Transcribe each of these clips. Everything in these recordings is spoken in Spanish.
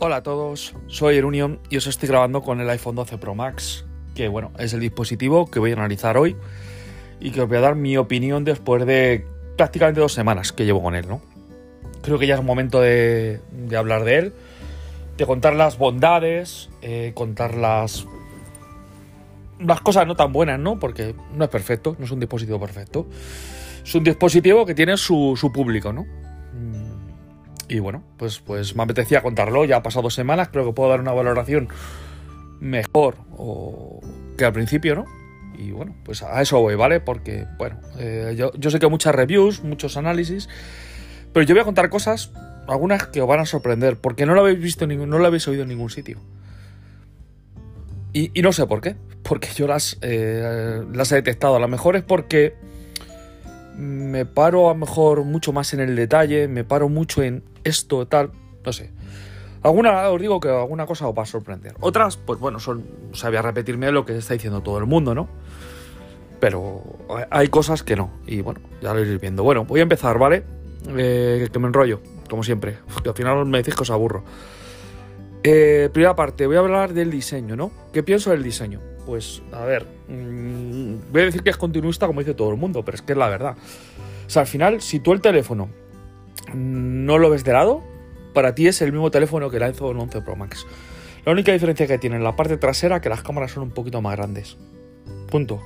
Hola a todos, soy Erunion y os estoy grabando con el iPhone 12 Pro Max, que bueno, es el dispositivo que voy a analizar hoy y que os voy a dar mi opinión después de prácticamente dos semanas que llevo con él, ¿no? Creo que ya es momento de, hablar de él, de contar las bondades, eh, contar las, las cosas no tan buenas, ¿no? Porque no es perfecto, no es un dispositivo perfecto. Es un dispositivo que tiene su, su público, ¿no? Y bueno, pues, pues me apetecía contarlo. Ya ha pasado semanas, creo que puedo dar una valoración mejor o... que al principio, ¿no? Y bueno, pues a eso voy, ¿vale? Porque, bueno, eh, yo, yo, sé que muchas reviews, muchos análisis, pero yo voy a contar cosas, algunas que os van a sorprender, porque no lo habéis visto, no lo habéis oído en ningún sitio. Y, y no sé por qué, porque yo las, eh, las he detectado. A lo mejor es porque me paro a lo mejor mucho más en el detalle, me paro mucho en esto, tal, no sé. Alguna, os digo que alguna cosa os va a sorprender. Otras, pues bueno, son, sabía repetirme lo que está diciendo todo el mundo, ¿no? Pero hay cosas que no. Y bueno, ya lo iréis viendo. Bueno, voy a empezar, ¿vale? Eh, que me enrollo, como siempre. Que al final me decís que os aburro. Eh, primera parte, voy a hablar del diseño, ¿no? ¿Qué pienso del diseño? Pues, a ver, mmm, voy a decir que es continuista como dice todo el mundo, pero es que es la verdad. O sea, al final, si tú el teléfono no lo ves de lado, para ti es el mismo teléfono que el iPhone 11 Pro Max. La única diferencia que tiene en la parte trasera que las cámaras son un poquito más grandes. Punto.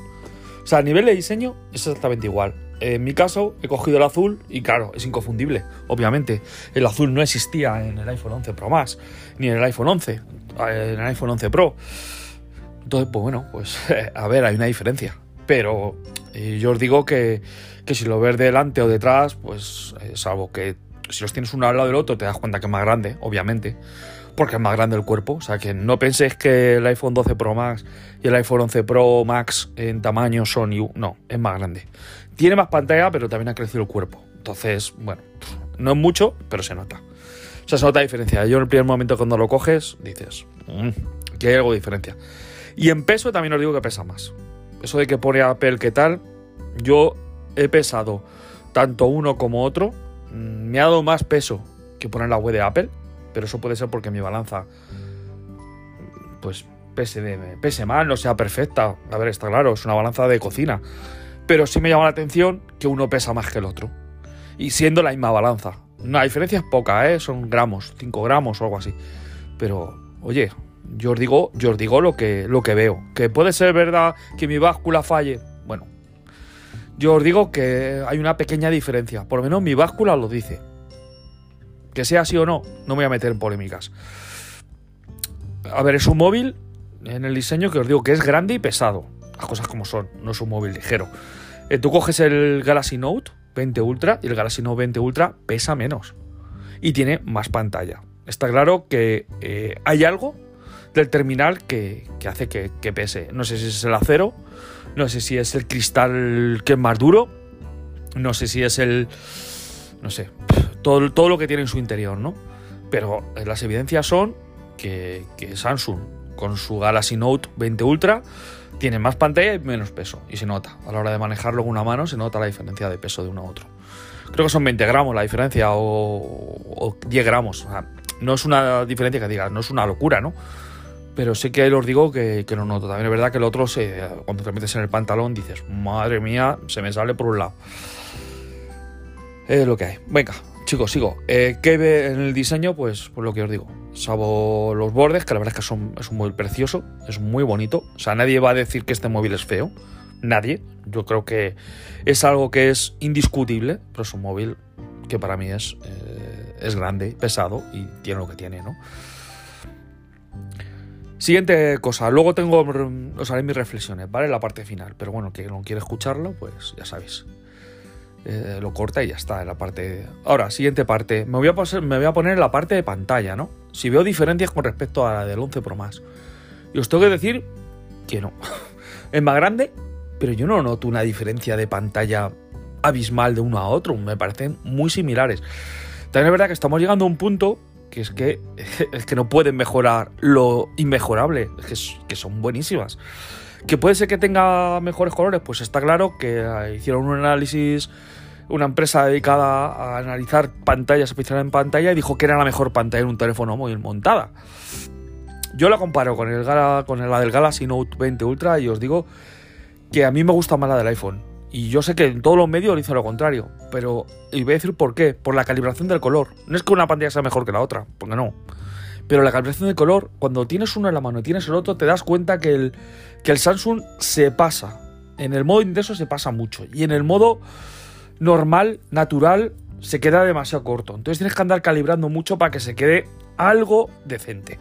O sea, a nivel de diseño es exactamente igual. En mi caso, he cogido el azul y claro, es inconfundible, obviamente. El azul no existía en el iPhone 11 Pro Max, ni en el iPhone 11, en el iPhone 11 Pro. Entonces, pues bueno, pues a ver, hay una diferencia. Pero eh, yo os digo que, que, si lo ves delante o detrás, pues eh, salvo que si los tienes uno al lado del otro te das cuenta que es más grande, obviamente, porque es más grande el cuerpo. O sea que no penséis que el iPhone 12 Pro Max y el iPhone 11 Pro Max en tamaño son No, es más grande. Tiene más pantalla, pero también ha crecido el cuerpo. Entonces, bueno, no es mucho, pero se nota. O sea, se nota la diferencia. Yo en el primer momento cuando lo coges, dices, mmm, que hay algo de diferencia. Y en peso también os digo que pesa más. Eso de que pone Apple que tal, yo he pesado tanto uno como otro. Mm, me ha dado más peso que poner la web de Apple, pero eso puede ser porque mi balanza pues pese, pese mal, no sea perfecta. A ver, está claro, es una balanza de cocina. Pero sí me llama la atención que uno pesa más que el otro. Y siendo la misma balanza. La diferencia es poca, ¿eh? son gramos, 5 gramos o algo así. Pero, oye, yo os digo, yo os digo lo que, lo que veo. Que puede ser verdad que mi báscula falle. Bueno, yo os digo que hay una pequeña diferencia. Por lo menos mi báscula lo dice. Que sea así o no, no me voy a meter en polémicas. A ver, es un móvil en el diseño que os digo que es grande y pesado. Las cosas como son, no es un móvil ligero. Eh, tú coges el Galaxy Note 20 Ultra y el Galaxy Note 20 Ultra pesa menos. Y tiene más pantalla. Está claro que eh, hay algo del terminal que, que hace que, que, pese. No sé si es el acero, no sé si es el cristal que es más duro, no sé si es el... no sé, todo, todo lo que tiene en su interior, ¿no? Pero las evidencias son que, que Samsung con su Galaxy Note 20 Ultra tiene más pantalla y menos peso. Y se nota. A la hora de manejarlo con una mano se nota la diferencia de peso de uno a otro. Creo que son 20 gramos la diferencia o, o 10 gramos. O sea, no es una diferencia que digas, no es una locura, ¿no? Pero sé que os digo que, que lo noto. También es verdad que el otro, cuando te metes en el pantalón, dices, madre mía, se me sale por un lado. Es lo que hay. Venga, chicos, sigo. Eh, ¿Qué ve en el diseño? Pues, pues lo que os digo. Salvo los bordes, que la verdad es que son, es un móvil precioso, es muy bonito. O sea, nadie va a decir que este móvil es feo. Nadie. Yo creo que es algo que es indiscutible, pero es un móvil que para mí es, eh, es grande, pesado y tiene lo que tiene, ¿no? Siguiente cosa, luego tengo, os haré mis reflexiones, ¿vale? La parte final, pero bueno, que no quiere escucharlo, pues ya sabéis. Eh, lo corta y ya está en la parte. Ahora, siguiente parte. Me voy, a me voy a poner en la parte de pantalla, ¿no? Si veo diferencias con respecto a la del 11 Pro Max. Y os tengo que decir que no. es más grande, pero yo no noto una diferencia de pantalla abismal de uno a otro. Me parecen muy similares. También es verdad que estamos llegando a un punto que es que, es que no pueden mejorar lo inmejorable, es que, son buenísimas. ¿Que puede ser que tenga mejores colores? Pues está claro que hicieron un análisis una empresa dedicada a analizar pantallas especiales en pantalla y dijo que era la mejor pantalla en un teléfono móvil montada. Yo la comparo con, el con la del Galaxy Note 20 Ultra y os digo que a mí me gusta más la del iPhone. Y yo sé que en todos los medios dice lo contrario, pero y voy a decir por qué, por la calibración del color. No es que una pantalla sea mejor que la otra, porque no. Pero la calibración del color, cuando tienes uno en la mano y tienes el otro, te das cuenta que el, que el Samsung se pasa. En el modo intenso se pasa mucho. Y en el modo normal, natural, se queda demasiado corto. Entonces tienes que andar calibrando mucho para que se quede algo decente.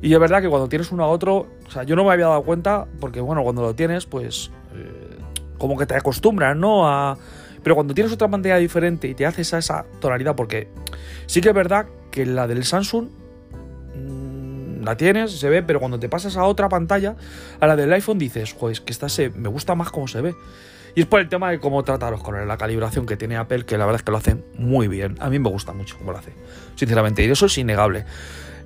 Y es verdad que cuando tienes uno a otro, o sea, yo no me había dado cuenta, porque bueno, cuando lo tienes, pues eh, como que te acostumbras, ¿no? A... Pero cuando tienes otra pantalla diferente y te haces a esa tonalidad, porque sí que es verdad que la del Samsung mm, la tienes, se ve, pero cuando te pasas a otra pantalla, a la del iPhone dices, joder, que esta se, me gusta más cómo se ve. Y es por el tema de cómo trata los colores, la calibración que tiene Apple, que la verdad es que lo hacen muy bien. A mí me gusta mucho cómo lo hace, sinceramente, y eso es innegable.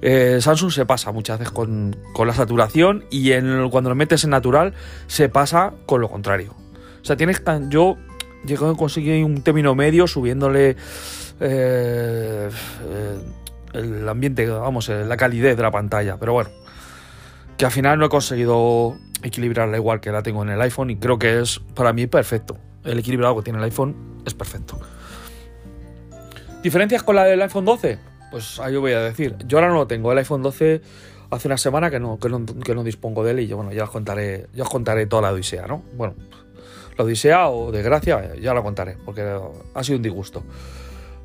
Eh, Samsung se pasa muchas veces con, la saturación y en, cuando lo metes en natural se pasa con lo contrario. O sea, tienes tan. Yo llegué a conseguir un término medio subiéndole eh, eh, el ambiente, vamos, eh, la calidez de la pantalla. Pero bueno, que al final no he conseguido equilibrarla igual que la tengo en el iPhone y creo que es para mí perfecto. El equilibrado que tiene el iPhone es perfecto. ¿Diferencias con la del iPhone 12? Pues ahí voy a decir. Yo ahora no lo tengo. El iPhone 12 hace una semana que no, que no, dispongo de él y yo, bueno, ya os contaré, ya os contaré toda la odisea, ¿no? Bueno, la odisea o desgracia, ya la contaré, porque ha sido un disgusto.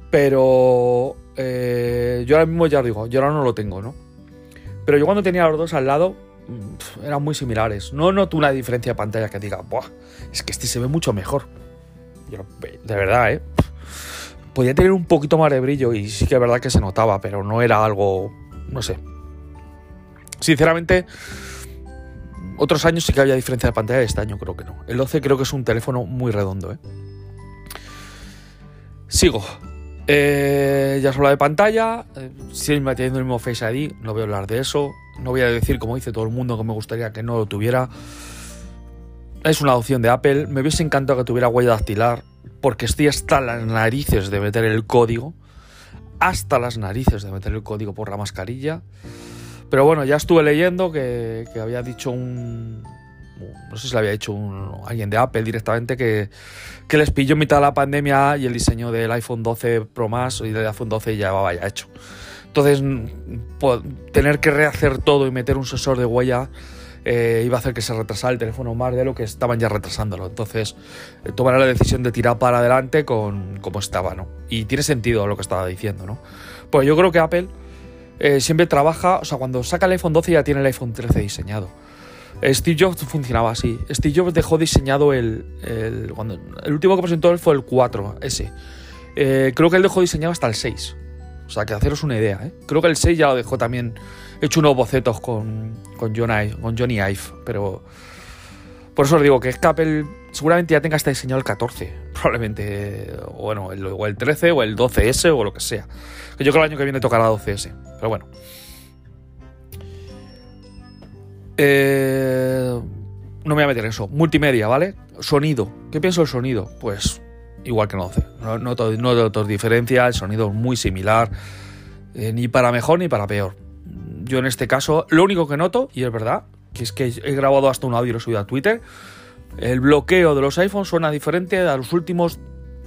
Pero eh, yo ahora mismo ya digo, yo ahora no lo tengo, ¿no? Pero yo cuando tenía los dos al lado, eran muy similares. No noto una diferencia de pantalla que diga, Buah, es que este se ve mucho mejor. de verdad, ¿eh? Podía tener un poquito más de brillo y sí que es verdad que se notaba, pero no era algo, no sé. Sinceramente, otros años sí que había diferencia de pantalla, este año creo que no. El 12 creo que es un teléfono muy redondo. ¿eh? Sigo. Eh, ya os habla de pantalla. Eh, sigue manteniendo el mismo Face ID. No voy a hablar de eso. No voy a decir, como dice todo el mundo, que me gustaría que no lo tuviera. Es una opción de Apple. Me hubiese encantado que tuviera huella dactilar. Porque estoy hasta las narices de meter el código. Hasta las narices de meter el código por la mascarilla. Pero bueno, ya estuve leyendo que, había dicho un. No sé si lo había dicho alguien de Apple directamente que, les pilló en mitad de la pandemia y el diseño del iPhone 12 Pro Max y del iPhone 12 ya va ya hecho. Entonces, tener que rehacer todo y meter un sensor de huella eh, iba a hacer que se retrasara el teléfono más de lo que estaban ya retrasándolo. Entonces, eh, tomará la decisión de tirar para adelante con como estaba, ¿no? Y tiene sentido lo que estaba diciendo, ¿no? Pues yo creo que Apple eh, siempre trabaja, o sea, cuando saca el iPhone 12 ya tiene el iPhone 13 diseñado. Steve Jobs funcionaba así. Steve Jobs dejó diseñado el. el, último que presentó él fue el 4, ese. Eh, creo que él dejó diseñado hasta el 6. O sea, que haceros una idea, ¿eh? Creo que el 6 ya lo dejó también hecho unos bocetos con, con, con Johnny Ive. Pero. Por eso os digo que es que Apple seguramente ya tenga hasta diseñado el 14. Probablemente. Bueno, el, o el 13 o el 12S o lo que sea. Que yo creo que el año que viene tocará 12S. Pero bueno. Eh, no me voy a meter en eso. Multimedia, ¿vale? Sonido. ¿Qué pienso del sonido? Pues igual que no 12. No, no, no diferencia. El sonido es muy similar. Eh, ni para mejor ni para peor. Yo en este caso, lo único que noto, y es verdad, que es que he grabado hasta un audio y lo he subido a Twitter, el bloqueo de los iPhones suena diferente a los últimos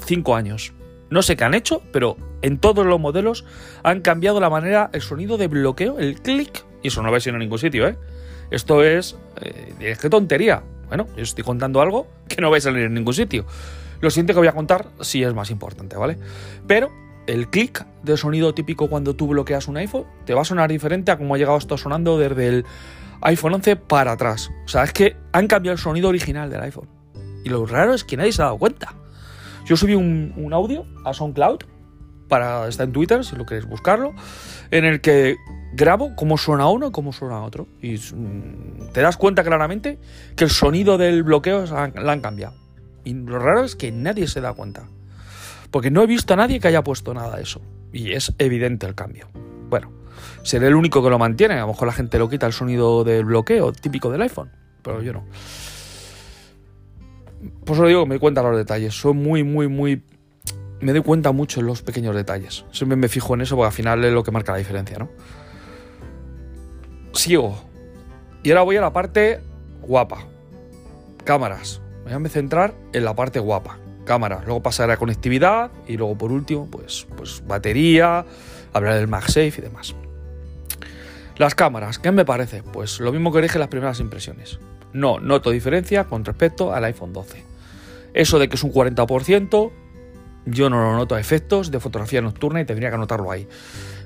5 años. No sé qué han hecho, pero en todos los modelos han cambiado la manera, el sonido de bloqueo, el clic, y eso no vais a ir a ningún sitio, ¿eh? Esto es... Eh, ¡Qué tontería! Bueno, yo estoy contando algo que no vais a salir en ningún sitio. Lo siguiente que voy a contar sí es más importante, ¿vale? Pero el clic de sonido típico cuando tú bloqueas un iPhone te va a sonar diferente a como ha llegado esto sonando desde el iPhone 11 para atrás. O sea, es que han cambiado el sonido original del iPhone. Y lo raro es que nadie se ha dado cuenta. Yo subí un, audio a SoundCloud, para, está en Twitter si lo queréis buscarlo, en el que grabo cómo suena uno y cómo suena otro. Y mm, te das cuenta claramente que el sonido del bloqueo la han cambiado. Y lo raro es que nadie se da cuenta. Porque no he visto a nadie que haya puesto nada de eso. Y es evidente el cambio. Bueno, seré el único que lo mantiene. A lo mejor la gente lo quita el sonido del bloqueo típico del iPhone. Pero yo no. Por eso digo, me cuenta los detalles. Soy muy, muy, muy. Me doy cuenta mucho en los pequeños detalles. Siempre me fijo en eso porque al final es lo que marca la diferencia, ¿no? Sigo. Y ahora voy a la parte guapa. Cámaras. Voy a centrar en la parte guapa. Cámaras. Luego pasaré a conectividad. Y luego por último, pues, pues batería. Hablar del MagSafe y demás. Las cámaras, ¿qué me parece? Pues lo mismo que dije en las primeras impresiones. No noto diferencia con respecto al iPhone 12. Eso de que es un 40%, yo no lo noto a efectos de fotografía nocturna y tendría que notarlo ahí.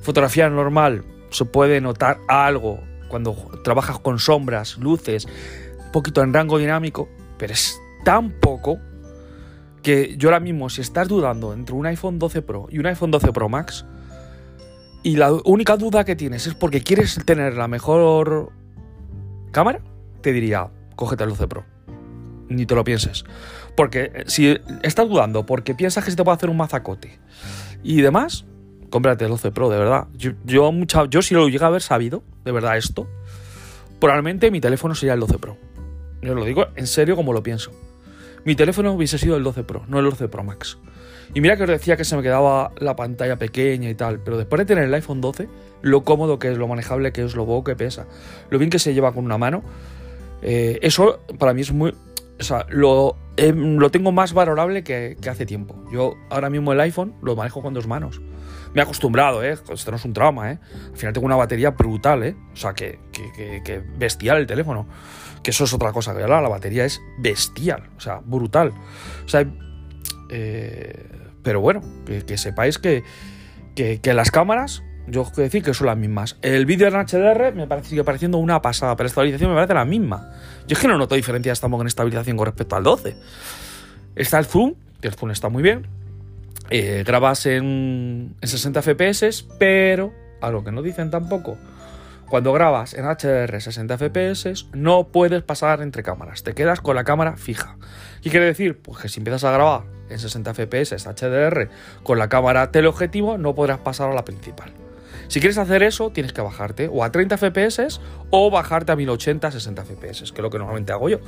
Fotografía normal, se puede notar algo cuando trabajas con sombras, luces, un poquito en rango dinámico, pero es tan poco que yo ahora mismo, si estás dudando entre un iPhone 12 Pro y un iPhone 12 Pro Max, y la única duda que tienes es porque quieres tener la mejor cámara, te diría, cógete el 12 Pro. Ni te lo pienses. Porque eh, si estás dudando porque piensas que se te puede hacer un mazacote y demás, cómprate el 12 Pro, de verdad. Yo, yo, yo si lo llega a haber sabido, de verdad, esto, probablemente mi teléfono sería el 12 Pro. Yo lo digo en serio como lo pienso. Mi teléfono hubiese sido el 12 Pro, no el 12 Pro Max. Y mira que os decía que se me quedaba la pantalla pequeña y tal, pero después de tener el iPhone 12, lo cómodo que es, lo manejable que es, lo poco que pesa, lo bien que se lleva con una mano, eh, eso para mí es muy... O sea, lo, lo tengo más valorable que, hace tiempo. Yo ahora mismo el iPhone lo manejo con dos manos. Me he acostumbrado, ¿eh? Esto no es un trauma, ¿eh? Al final tengo una batería brutal, ¿eh? O sea, que, que, bestial el teléfono. Que eso es otra cosa, que la, batería es bestial, o sea, brutal. O sea, eh, pero bueno, que, sepáis que, que, las cámaras, yo quiero decir que son las mismas. El vídeo en HDR me parece, sigue pareciendo una pasada, pero la estabilización me parece la misma. Yo es que no noto diferencia, estamos en estabilización con respecto al 12. Está el zoom, que el zoom está muy bien. Eh, grabas en, en 60 FPS, pero algo que no dicen tampoco. Cuando grabas en HDR 60 FPS, no puedes pasar entre cámaras, te quedas con la cámara fija. ¿Qué quiere decir? Pues que si empiezas a grabar en 60 FPS HDR con la cámara teleobjetivo, no podrás pasar a la principal. Si quieres hacer eso, tienes que bajarte o a 30 FPS o bajarte a 1080 60 FPS, que es lo que normalmente hago yo.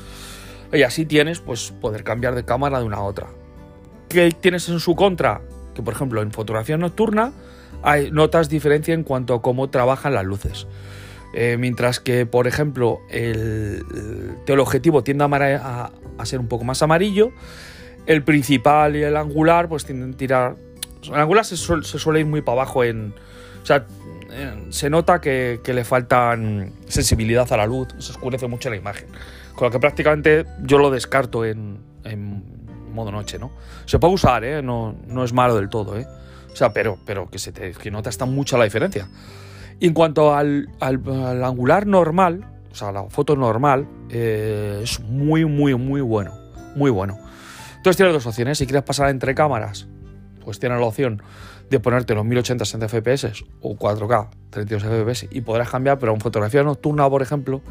Y así tienes, pues, poder cambiar de cámara de una a otra. ¿Qué tienes en su contra? Que, por ejemplo, en fotografía nocturna notas diferencia en cuanto a cómo trabajan las luces. Eh, mientras que, por ejemplo, el, teleobjetivo tiende a, a, ser un poco más amarillo, el principal y el angular pues tienden a tirar... El angular se, suele ir muy para abajo en... O sea, se nota que, le faltan sensibilidad a la luz, se oscurece mucho la imagen. Con lo que prácticamente yo lo descarto en, modo noche, ¿no? Se puede usar, ¿eh? No, no es malo del todo, ¿eh? O sea, pero, pero que se te que nota está mucha la diferencia. Y en cuanto al, angular normal, o sea, la foto normal, eh, es muy, muy, muy bueno. Muy bueno. Entonces tienes dos opciones. Si quieres pasar entre cámaras, pues tienes la opción de ponerte los 1080 60 FPS o 4K 32 FPS y podrás cambiar, pero en fotografía nocturna, por ejemplo,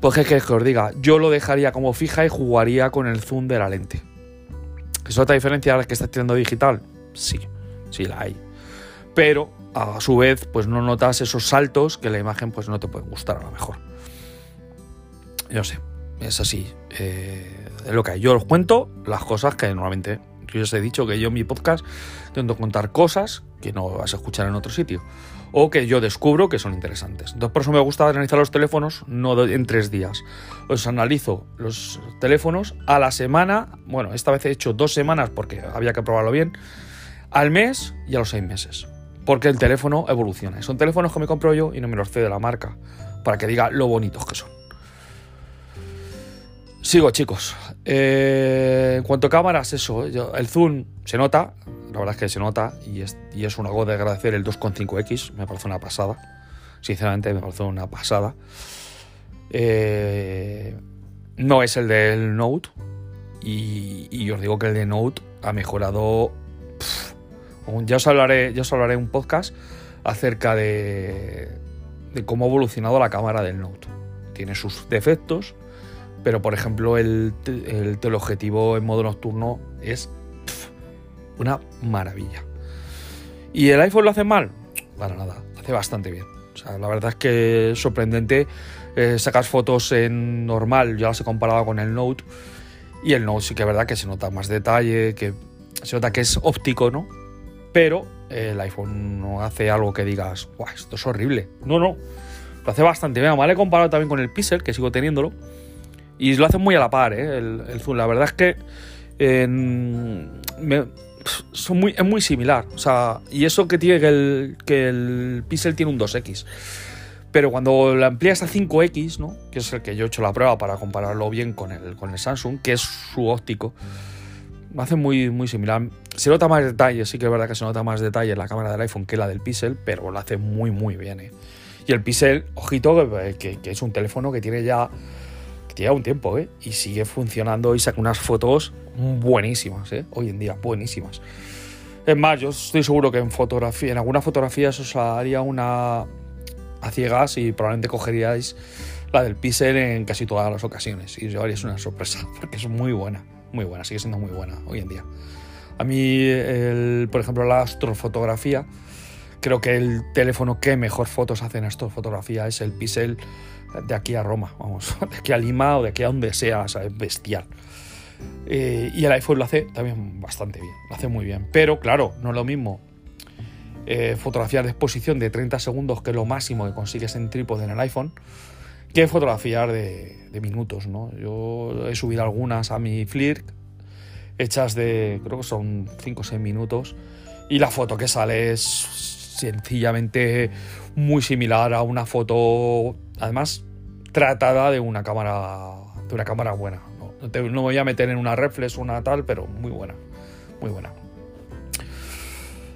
pues es que, que os diga, yo lo dejaría como fija y jugaría con el zoom de la lente. ¿Es otra diferencia a la que estás tirando digital? Sí, sí la hay. Pero a su vez, pues no notas esos saltos que la imagen pues no te puede gustar a lo mejor. Yo sé, es así. Eh, es lo que. Yo os cuento las cosas que normalmente yo os he dicho que yo en mi podcast intento contar cosas que no vas a escuchar en otro sitio o que yo descubro que son interesantes. Entonces por eso me gusta analizar los teléfonos no en tres días. Os analizo los teléfonos a la semana, bueno, esta vez he hecho dos semanas porque había que probarlo bien, al mes y a los seis meses porque el teléfono evoluciona. Son teléfonos que me compro yo y no me los cede la marca, para que diga lo bonitos que son. Sigo, chicos. Eh, en cuanto a cámaras, eso, el zoom se nota, la verdad es que se nota, y es, y es un algo de agradecer el 2.5X, me parece una pasada. Sinceramente, me parece una pasada. Eh, no es el del Note, y, os digo que el de Note ha mejorado ya os hablaré, ya os hablaré un podcast acerca de, cómo ha evolucionado la cámara del Note. Tiene sus defectos, pero por ejemplo el, el teleobjetivo en modo nocturno es una maravilla. ¿Y el iPhone lo hace mal? Para nada, hace bastante bien. la verdad es que es sorprendente. Eh, sacas fotos en normal, ya las he comparado con el Note Y el Note sí que es verdad que se nota más detalle, que se nota que es óptico, ¿no? Pero el iPhone no hace algo que digas, Buah, esto es horrible. No, no. Lo hace bastante bien. Vale, he comparado también con el Pixel, que sigo teniéndolo. Y lo hace muy a la par, ¿eh? El, zoom. La verdad es que son muy, es muy similar. O sea, y eso que tiene que el, Pixel tiene un 2X. Pero cuando lo amplías a 5X, ¿no? que es el que yo he hecho la prueba para compararlo bien con el, con el Samsung, que es su óptico, me hace muy, muy similar. Se nota más detalle, sí que es verdad que se nota más detalle en la cámara del iPhone que la del Pixel, pero lo hace muy, muy bien. ¿eh? Y el Pixel, ojito, que, que, es un teléfono que tiene ya, tiene un tiempo, ¿eh? y sigue funcionando y saca unas fotos buenísimas, ¿eh? hoy en día, buenísimas. Es más, yo estoy seguro que en fotografía, en algunas fotografías os haría una, a ciegas y probablemente cogeríais la del Pixel en casi todas las ocasiones y os llevaríais una sorpresa porque es muy buena, muy buena, sigue siendo muy buena hoy en día. A mí, por ejemplo, la astrofotografía, creo que el teléfono que mejor fotos hace en astrofotografía es el Pixel de aquí a Roma, vamos, de aquí a Lima o de aquí a donde sea, o es bestial. Eh, y el iPhone lo hace también bastante bien, lo hace muy bien. Pero claro, no es lo mismo eh, fotografías de exposición de 30 segundos, que es lo máximo que consigues en trípode en el iPhone, que fotografías de, minutos, ¿no? Yo he subido algunas a mi Flickr, hechas de, creo que son 5 o 6 minutos, y la foto que sale es sencillamente muy similar a una foto, además, tratada de una cámara, de una cámara buena. No, no, me voy a meter en una reflex una tal, pero muy buena, muy buena.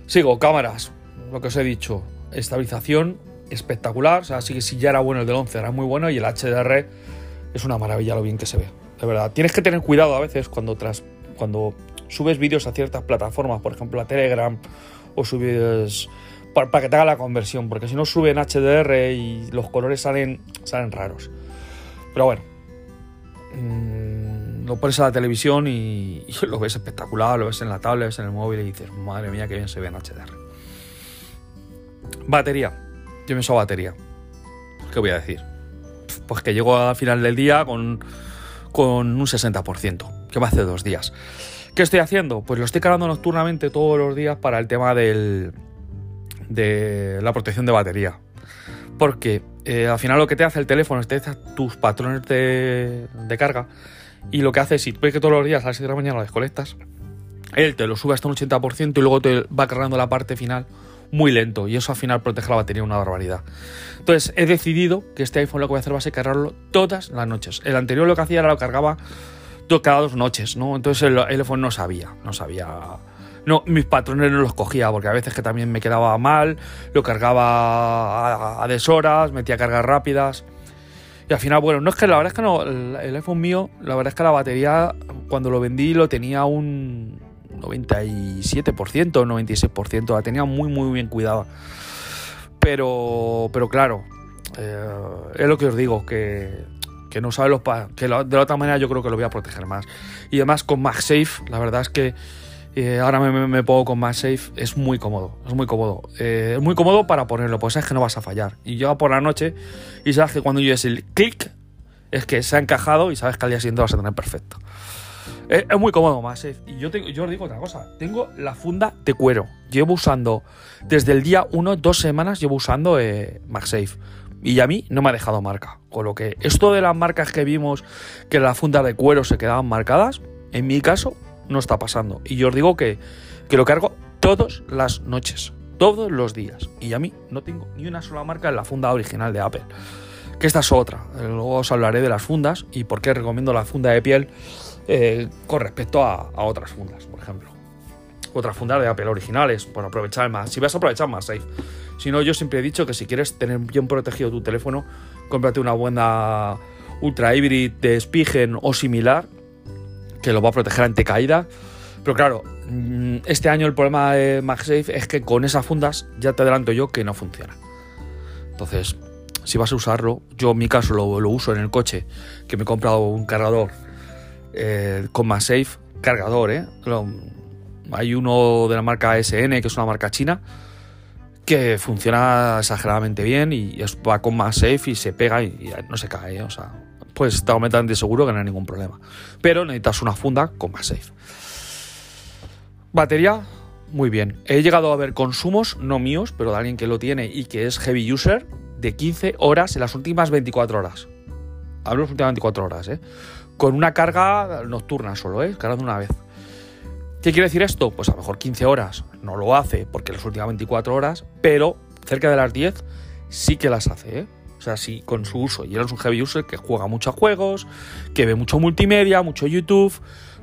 Sigo, cámaras. Lo que os he dicho. Estabilización espectacular. O sea, sí que si ya era bueno el del 11, era muy bueno. Y el HDR es una maravilla lo bien que se ve. De verdad. Tienes que tener cuidado a veces cuando, tras, cuando subes vídeos a ciertas plataformas, por ejemplo a Telegram, o subes. Para, que te haga la conversión. Porque si no sube en HDR y los colores salen, salen raros. Pero bueno. Mmm, lo pones a la televisión y, lo ves espectacular, lo ves en la tablet, lo ves en el móvil y dices, madre mía, qué bien se ve en HDR. Batería. Yo me uso batería. ¿Qué voy a decir? Pues que llego al final del día con, con un 60%, que me hace dos días. ¿Qué estoy haciendo? Pues lo estoy cargando nocturnamente todos los días para el tema del, de la protección de batería. Porque eh, al final lo que te hace el teléfono es te hace tus patrones de, de carga y lo que hace es, si ves que todos los días a las 7 de la mañana lo desconectas, él te lo sube hasta un 80% y luego te va cargando la parte final muy lento y eso al final protege la batería una barbaridad. Entonces he decidido que este iPhone lo que voy a hacer va a ser cargarlo todas las noches. El anterior lo que hacía era lo cargaba cada dos noches, ¿no? Entonces el, iPhone no sabía, no sabía... No, mis patrones no los cogía porque a veces que también me quedaba mal, lo cargaba a, a deshoras, metía cargas rápidas. Y al final, bueno, no es que la verdad es que no, el, iPhone mío, la verdad es que la batería cuando lo vendí lo tenía un 97%, 96%, la tenía muy muy bien cuidada. Pero, pero claro, eh, es lo que os digo, que, que no sabe los que de la otra manera yo creo que lo voy a proteger más. Y además con MagSafe, la verdad es que ahora me, pongo con MagSafe, es muy cómodo, es muy cómodo. Eh, es muy cómodo para ponerlo, pues es que no vas a fallar. Y llega por la noche y sabes que cuando es el clic, es que se ha encajado y sabes que al día siguiente vas a tener perfecto. Es, muy cómodo MagSafe. Y yo, yo os digo otra cosa, tengo la funda de cuero. Llevo usando, desde el día 1, dos semanas llevo usando eh, MagSafe. Y a mí no me ha dejado marca. Con lo que esto de las marcas que vimos, que la funda de cuero se quedaban marcadas, en mi caso no está pasando. Y yo os digo que, que lo cargo todas las noches, todos los días. Y a mí no tengo ni una sola marca en la funda original de Apple. Que esta es otra. Luego os hablaré de las fundas y por qué recomiendo la funda de piel eh, con respecto a, otras fundas, por ejemplo. Otras fundas de Apple originales, por aprovechar más. Si vas a aprovechar más safe. Si no, yo siempre he dicho que si quieres tener bien protegido tu teléfono, cómprate una buena Ultra Hybrid de Spigen o similar que lo va a proteger ante caída. Pero claro, mm, este año el problema de MagSafe es que con esas fundas, ya te adelanto yo, que no funciona. Entonces, si vas a usarlo, yo en mi caso lo, uso en el coche, que me he comprado un cargador eh, con MagSafe, cargador, ¿eh? hay uno de la marca SN, que es una marca china, que funciona exageradamente bien y va con MagSafe y se pega y, no se cae, ¿eh? o sea, pues está completamente seguro que no hay ningún problema. Pero necesitas una funda con MagSafe. Batería, muy bien. He llegado a ver consumos, no míos, pero de alguien que lo tiene y que es heavy user, de 15 horas en las últimas 24 horas. Hablo de las últimas 24 horas, ¿eh? Con una carga nocturna solo, ¿eh? Cargando una vez. ¿Qué quiere decir esto? Pues a lo mejor 15 horas no lo hace porque las últimas 24 horas, pero cerca de las 10 sí que las hace, ¿eh? O sea, sí, con su uso. Y eres un heavy user que juega muchos juegos, que ve mucho multimedia, mucho YouTube,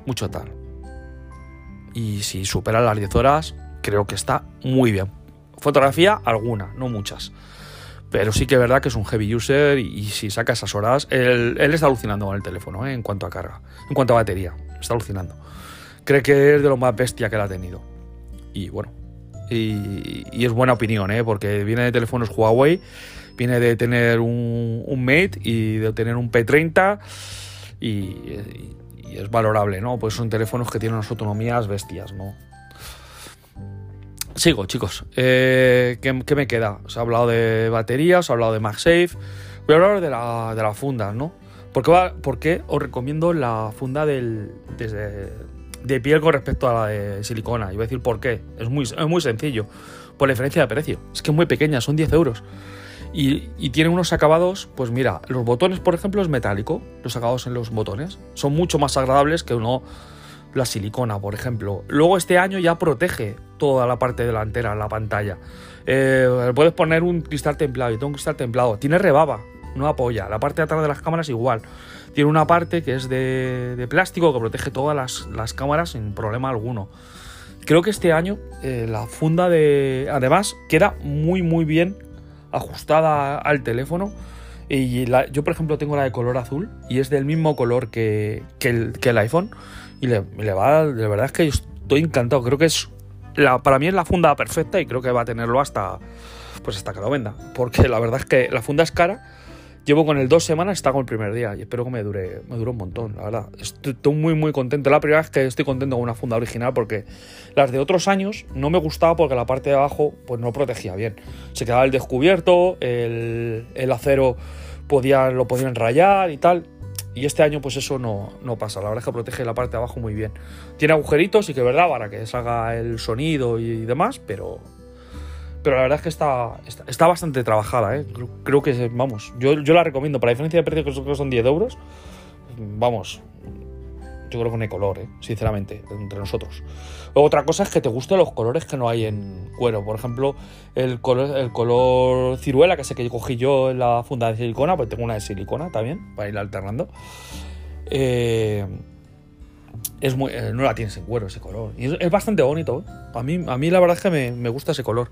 mucho tal. Y si supera las 10 horas, creo que está muy bien. Fotografía, alguna, no muchas. Pero sí que es verdad que es un heavy user y, si saca esas horas, él, está alucinando con el teléfono ¿eh? en cuanto a carga, en cuanto a batería. Está alucinando. Cree que es de lo más bestia que él ha tenido. Y bueno, y, es buena opinión, ¿eh? porque viene de teléfonos Huawei, viene de tener un, Mate y de tener un P30 y, es valorable, ¿no? Pues son teléfonos que tienen unas autonomías bestias, ¿no? Sigo, chicos. Eh, ¿qué, me queda? Os he hablado de baterías, os he hablado de MagSafe. Voy a hablar de la, de funda, ¿no? Porque, va, os recomiendo la funda del, desde, de piel con respecto a la de silicona. Y voy a decir por qué. Es muy, muy sencillo. Por la diferencia de precio. Es que es muy pequeña, son 10 euros. Y, tiene unos acabados, pues mira, los botones, por ejemplo, es metálico. Los acabados en los botones son mucho más agradables que uno la silicona, por ejemplo. Luego este año ya protege toda la parte delantera, la pantalla. Eh, puedes poner un cristal templado y todo un cristal templado. Tiene rebaba, no apoya. La parte de atrás de las cámaras igual. Tiene una parte que es de, plástico que protege todas las, cámaras sin problema alguno. Creo que este año eh, la funda de... Además, queda muy muy bien ajustada al teléfono. Y yo, por ejemplo, tengo la de color azul y es del mismo color que, el, iPhone. Y le, va, de verdad es que estoy encantado. Creo que es, para mí es la funda perfecta y creo que va a tenerlo hasta, pues hasta que lo venda. Porque la verdad es que la funda es cara Llevo con el dos semanas, está con el primer día y espero que me dure, me dure un montón, la verdad. Estoy, muy, muy contento. La primera vez que estoy contento con una funda original porque las de otros años no me gustaba porque la parte de abajo pues no protegía bien. Se quedaba el descubierto, el, acero podía, lo podían rayar y tal. Y este año pues eso no, no, pasa. La verdad es que protege la parte de abajo muy bien. Tiene agujeritos y que verdad para que salga el sonido y demás, pero pero la verdad es que está, está, bastante trabajada, ¿eh? Creo que, vamos, yo, yo la recomiendo. Para la diferencia de precio, que son 10 euros, vamos, yo creo que no hay color, ¿eh? sinceramente, entre nosotros. Otra cosa es que te gusten los colores que no hay en cuero. Por ejemplo, el color, el color ciruela, que sé que cogí yo en la funda de silicona, pues tengo una de silicona también, para ir alternando. Eh, es muy, eh, no la tienes en cuero ese color. Y es, bastante bonito. ¿eh? A, mí, a mí la verdad es que me, gusta ese color.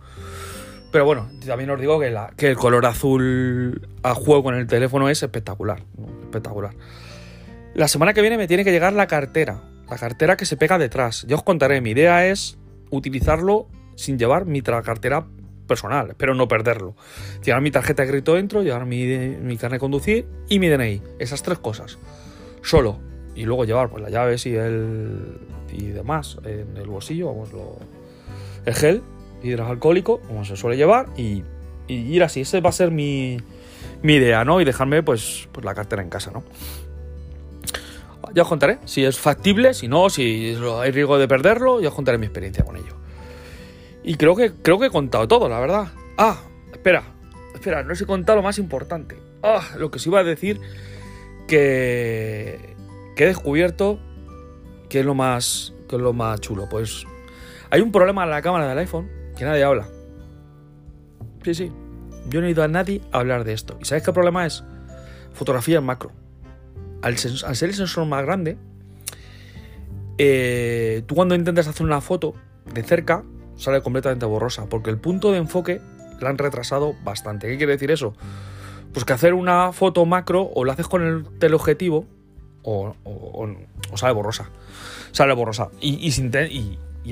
Pero bueno, también os digo que, el color azul a juego con el teléfono es espectacular. Espectacular. La semana que viene me tiene que llegar la cartera. La cartera que se pega detrás. Ya os contaré. Mi idea es utilizarlo sin llevar mi cartera personal. Espero no perderlo. Llevar mi tarjeta de crédito dentro, llevar mi, mi carnet de conducir y mi DNI. Esas tres cosas. Solo y luego llevar pues las llaves y el y demás en el bolsillo, vamos, lo, el gel hidroalcohólico, como se suele llevar, y, ir así. Ese va a ser mi, mi idea, ¿no? Y dejarme pues, pues la cartera en casa, ¿no? Ya os contaré si es factible, si no, si hay riesgo de perderlo, ya os contaré mi experiencia con ello. Y creo que, creo que he contado todo, la verdad. Ah, espera, espera, no os he contado lo más importante. Ah, lo que os iba a decir que que he descubierto que es lo más, que es lo más chulo. Pues hay un problema en la cámara del iPhone que nadie habla. Sí, sí. Yo no he ido a nadie a hablar de esto. ¿Y sabes qué problema es? Fotografía en macro. Al, ser el sensor más grande, eh, tú cuando intentas hacer una foto de cerca, sale completamente borrosa. Porque el punto de enfoque la han retrasado bastante. ¿Qué quiere decir eso? Pues que hacer una foto macro o la haces con el teleobjetivo o, sale borrosa. Sale borrosa. Y,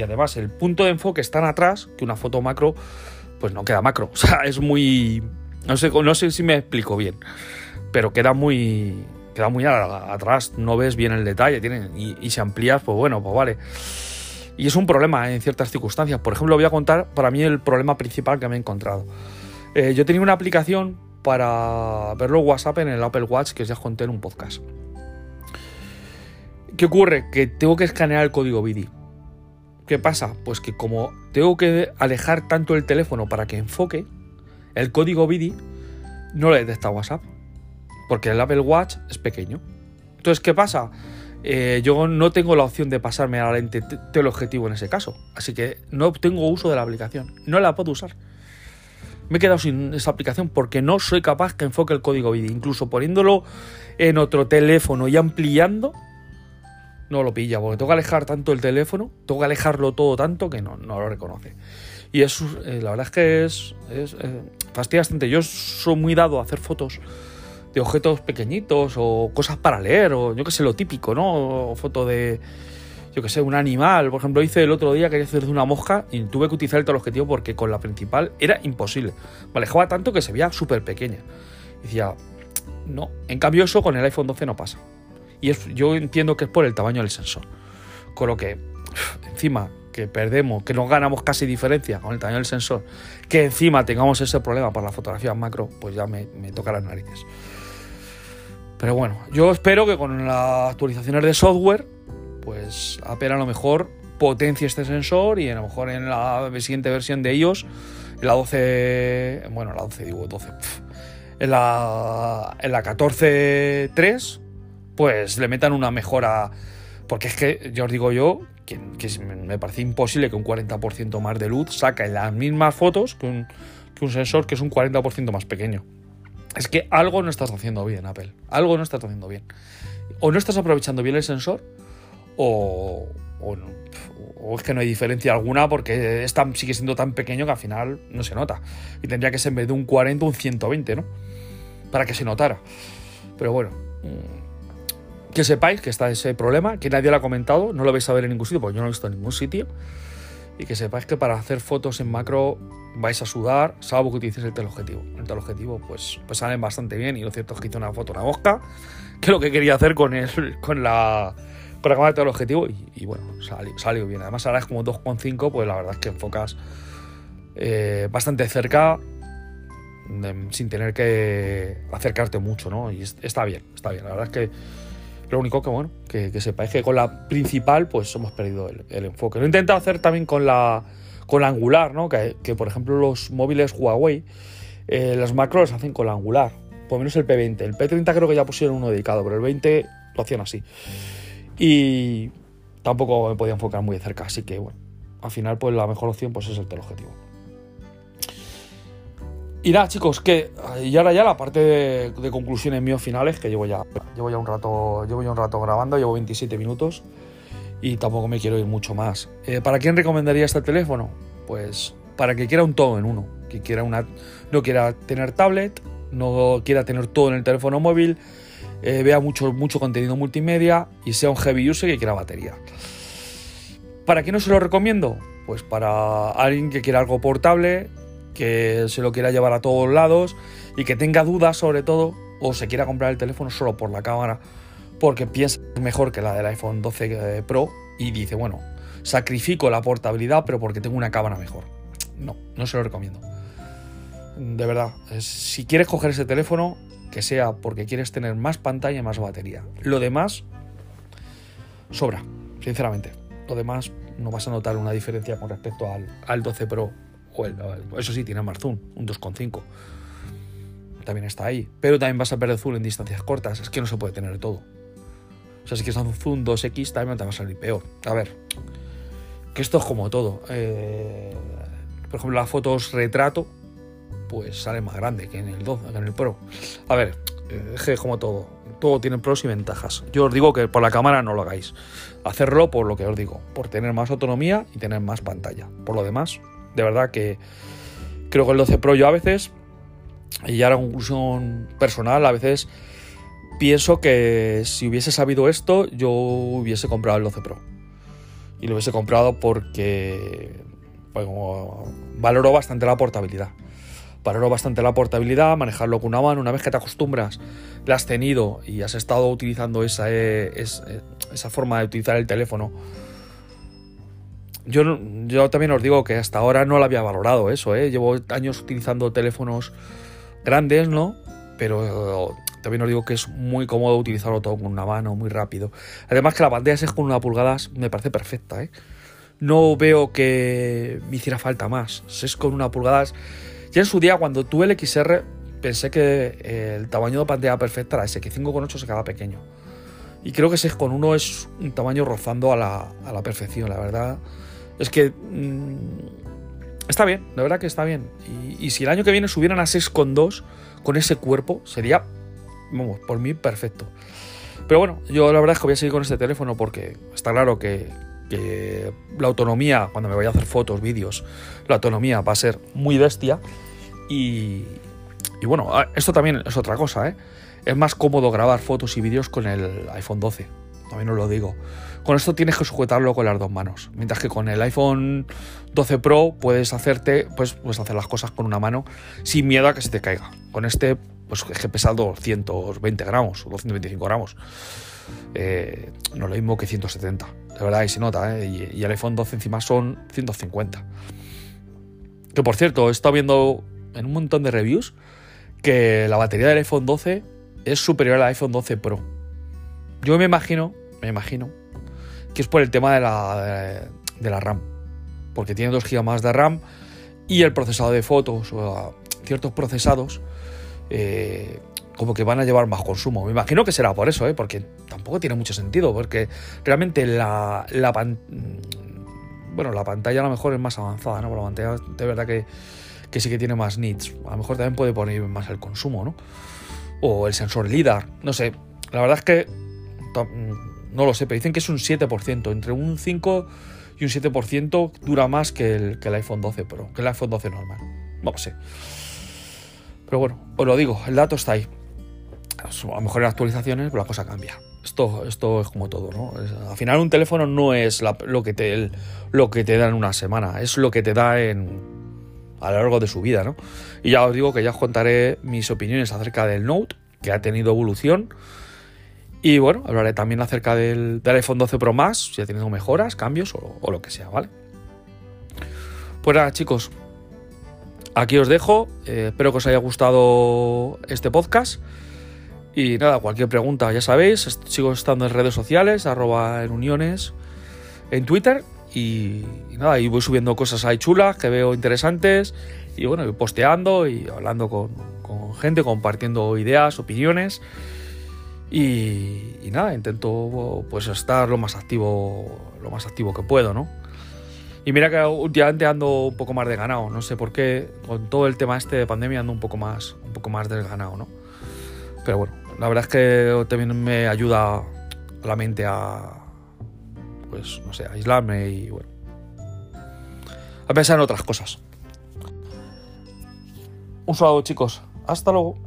además el punto de enfoque es tan atrás que una foto macro pues no queda macro. O sea, es muy... No sé, no sé si me explico bien, pero queda muy... Queda muy atrás, no ves bien el detalle, y si amplías, pues bueno, pues vale. Y es un problema en ciertas circunstancias. Por ejemplo, voy a contar para mí el problema principal que me he encontrado. Eh, yo tenía una aplicación para verlo WhatsApp en el Apple Watch que os ya conté en un podcast. ¿Qué ocurre? Que tengo que escanear el código BIDI. ¿Qué pasa? Pues que como tengo que alejar tanto el teléfono para que enfoque, el código BIDI no le detecta WhatsApp. Porque el Apple Watch es pequeño. Entonces, ¿qué pasa? Eh, yo no tengo la opción de pasarme a la lente teleobjetivo en ese caso. Así que no tengo uso de la aplicación. No la puedo usar. Me he quedado sin esa aplicación porque no soy capaz que enfoque el código BIDI. Incluso poniéndolo en otro teléfono y ampliando, no lo pilla, porque tengo que alejar tanto el teléfono, tengo que alejarlo todo tanto que no, no lo reconoce. Y eso, eh, la verdad es que es, es eh, fastidia bastante. Yo soy muy dado a hacer fotos de objetos pequeñitos o cosas para leer, o yo que sé, lo típico, ¿no? O foto de, yo que sé, un animal. Por ejemplo, hice el otro día, quería hacer de una mosca y tuve que utilizar el teleobjetivo porque con la principal era imposible. Me alejaba tanto que se veía súper pequeña. Decía, no. En cambio, eso con el iPhone 12 no pasa. Y yo entiendo que es por el tamaño del sensor. Con lo que, encima, que perdemos, que no ganamos casi diferencia con el tamaño del sensor, que encima tengamos ese problema para la fotografía macro, pues ya me, me toca las narices. Pero bueno, yo espero que con las actualizaciones de software, pues Apple a lo mejor potencie este sensor y a lo mejor en la siguiente versión de en la 12, bueno, la 12 digo 12, en la, en la 14.3, pues le metan una mejora. Porque es que, yo os digo yo, que, me parece imposible que un 40% más de luz saque las mismas fotos que un, que un sensor que es un 40% más pequeño. Es que algo no estás haciendo bien, Apple. Algo no estás haciendo bien. O no estás aprovechando bien el sensor, o, o, es que no hay diferencia alguna porque es sigue siendo tan pequeño que al final no se nota. Y tendría que ser en vez de un 40, un 120, ¿no? Para que se notara. Pero bueno, mm, que sepáis que está ese problema, que nadie lo ha comentado, no lo vais a ver en ningún sitio, porque yo no lo he visto en ningún sitio. Y que sepáis que para hacer fotos en macro vais a sudar, salvo que utilices el teleobjetivo. El teleobjetivo pues, pues salen bastante bien y lo cierto es que hice una foto, una mosca, que es lo que quería hacer con, el, con la con la cámara de teleobjetivo y, y bueno, salió, bien. Además ahora es como 2.5, pues la verdad es que enfocas eh, bastante cerca sin tener que acercarte mucho, ¿no? Y está bien, está bien. La verdad es que lo único que, bueno, que, que sepáis que con la principal, pues hemos perdido el, enfoque. Lo he intentado hacer también con la, con la angular, ¿no? Que, por ejemplo los móviles Huawei, eh, las macros hacen con la angular. Por menos el P20. El P30 creo que ya pusieron uno dedicado, pero el 20 lo hacían así. Y tampoco me podía enfocar muy de cerca, así que bueno, al final pues la mejor opción pues es el teleobjetivo. Y nada, chicos, que y ahora ya la parte de, conclusiones míos finales, que llevo ya, llevo ya un rato, llevo ya un rato grabando, llevo 27 minutos y tampoco me quiero ir mucho más. Eh, ¿Para quién recomendaría este teléfono? Pues para que quiera un todo en uno, que quiera una, no quiera tener tablet, no quiera tener todo en el teléfono móvil, eh, vea mucho, mucho contenido multimedia y sea un heavy user que quiera batería. ¿Para qué no se lo recomiendo? Pues para alguien que quiera algo portable, que se lo quiera llevar a todos lados y que tenga dudas sobre todo o se quiera comprar el teléfono solo por la cámara porque piensa mejor que la del iPhone 12 eh, Pro y dice, bueno, sacrifico la portabilidad pero porque tengo una cámara mejor. No, no se lo recomiendo. De verdad, si quieres coger ese teléfono, que sea porque quieres tener más pantalla y más batería. Lo demás sobra, sinceramente. Lo demás no vas a notar una diferencia con respecto al, al 12 Pro eso sí, tiene más zoom, un 2,5. También está ahí. Pero también vas a perder zoom en distancias cortas. Es que no se puede tener todo. O sea, si quieres un zoom 2X, también te va a salir peor. A ver, que esto es como todo. Eh, por ejemplo, las fotos retrato, pues sale más grande que en el 12, que en el Pro. A ver, es que como todo. Todo tiene pros y ventajas. Yo os digo que por la cámara no lo hagáis. Hacerlo por lo que os digo, por tener más autonomía y tener más pantalla. Por lo demás, de verdad que creo que el 12 Pro yo a veces, y la conclusión personal, a veces pienso que si hubiese sabido esto, yo hubiese comprado el 12 Pro. Y lo hubiese comprado porque valoro bastante la portabilidad. Valoro bastante la portabilidad, manejarlo con una mano, una vez que te acostumbras, la has tenido y has estado utilizando esa, eh, esa forma de utilizar el teléfono yo, yo también os digo que hasta ahora no lo había valorado eso, ¿eh? Llevo años utilizando teléfonos grandes, ¿no? Pero también os digo que es muy cómodo utilizarlo todo con una mano, muy rápido. Además que la pantalla 6 con una pulgada me parece perfecta, ¿eh? No veo que me hiciera falta más. 6 con una pulgada... Ya en su día, cuando tuve el XR, pensé que el tamaño de pantalla perfecta era ese, que 5,8 se quedaba pequeño. Y creo que 6,1 es un tamaño rozando a la, a la, perfección, la verdad. Es que... Mmm, está bien, la verdad que está bien. Y, si el año que viene subieran a 6,2 con ese cuerpo, sería, vamos, por mí perfecto. Pero bueno, yo la verdad es que voy a seguir con este teléfono porque está claro que, que la autonomía, cuando me vaya a hacer fotos, vídeos, la autonomía va a ser muy bestia. Y, y bueno, esto también es otra cosa, ¿eh? Es más cómodo grabar fotos y vídeos con el iPhone 12. También os lo digo. Con esto tienes que sujetarlo con las dos manos. Mientras que con el iPhone 12 Pro puedes hacerte, pues, hacer las cosas con una mano sin miedo a que se te caiga. Con este, pues es que pesa 220 gramos o 225 gramos. Eh, no es lo mismo que 170. De verdad, y se nota, ¿eh? y, y, el iPhone 12 encima son 150. Que por cierto, he estado viendo en un montón de reviews que la batería del iPhone 12 es superior al iPhone 12 Pro. Yo me imagino, me imagino, que es por el tema de la, de, de la RAM. Porque tiene 2 GB más de RAM y el procesador de fotos o ciertos procesados eh, como que van a llevar más consumo. Me imagino que será por eso, ¿eh? porque tampoco tiene mucho sentido, porque realmente la, pan, bueno, la pantalla a lo mejor es más avanzada, ¿no? la pantalla de verdad que, que sí que tiene más nits. A lo mejor también puede poner más el consumo, ¿no? O el sensor LIDAR, no sé. La verdad es que no lo sé, pero dicen que es un 7%, entre un 5 y un 7% dura más que el, que el iPhone 12 Pro, que el iPhone 12 normal. No lo sé. Pero bueno, os lo digo, el dato está ahí. A lo mejor en actualizaciones, pero la cosa cambia. Esto, esto es como todo, ¿no? Es, al final un teléfono no es lo, que te, lo que te da en una semana, es lo que te da en, a lo largo de su vida, ¿no? Y ya os digo que ya os contaré mis opiniones acerca del Note, que ha tenido evolución. Y bueno, hablaré también acerca del, iPhone 12 Pro Max, si ha tenido mejoras, cambios o, lo que sea, ¿vale? Pues nada, chicos, aquí os dejo. Eh, espero que os haya gustado este podcast. Y nada, cualquier pregunta, ya sabéis, sigo estando en redes sociales, arroba en uniones, en Twitter. Y, nada, y voy subiendo cosas ahí chulas que veo interesantes. Y bueno, voy posteando y hablando con gente, compartiendo ideas, opiniones. Y, nada, intento pues estar lo más activo, lo más activo que puedo, ¿no? Y mira que últimamente ando un poco más desganado, no sé por qué, con todo el tema este de pandemia ando un poco más, un poco más desganado, ¿no? Pero bueno, la verdad es que también me ayuda la mente a, pues, no sé, aislarme y bueno, a pensar en otras cosas. Un saludo chicos, hasta luego.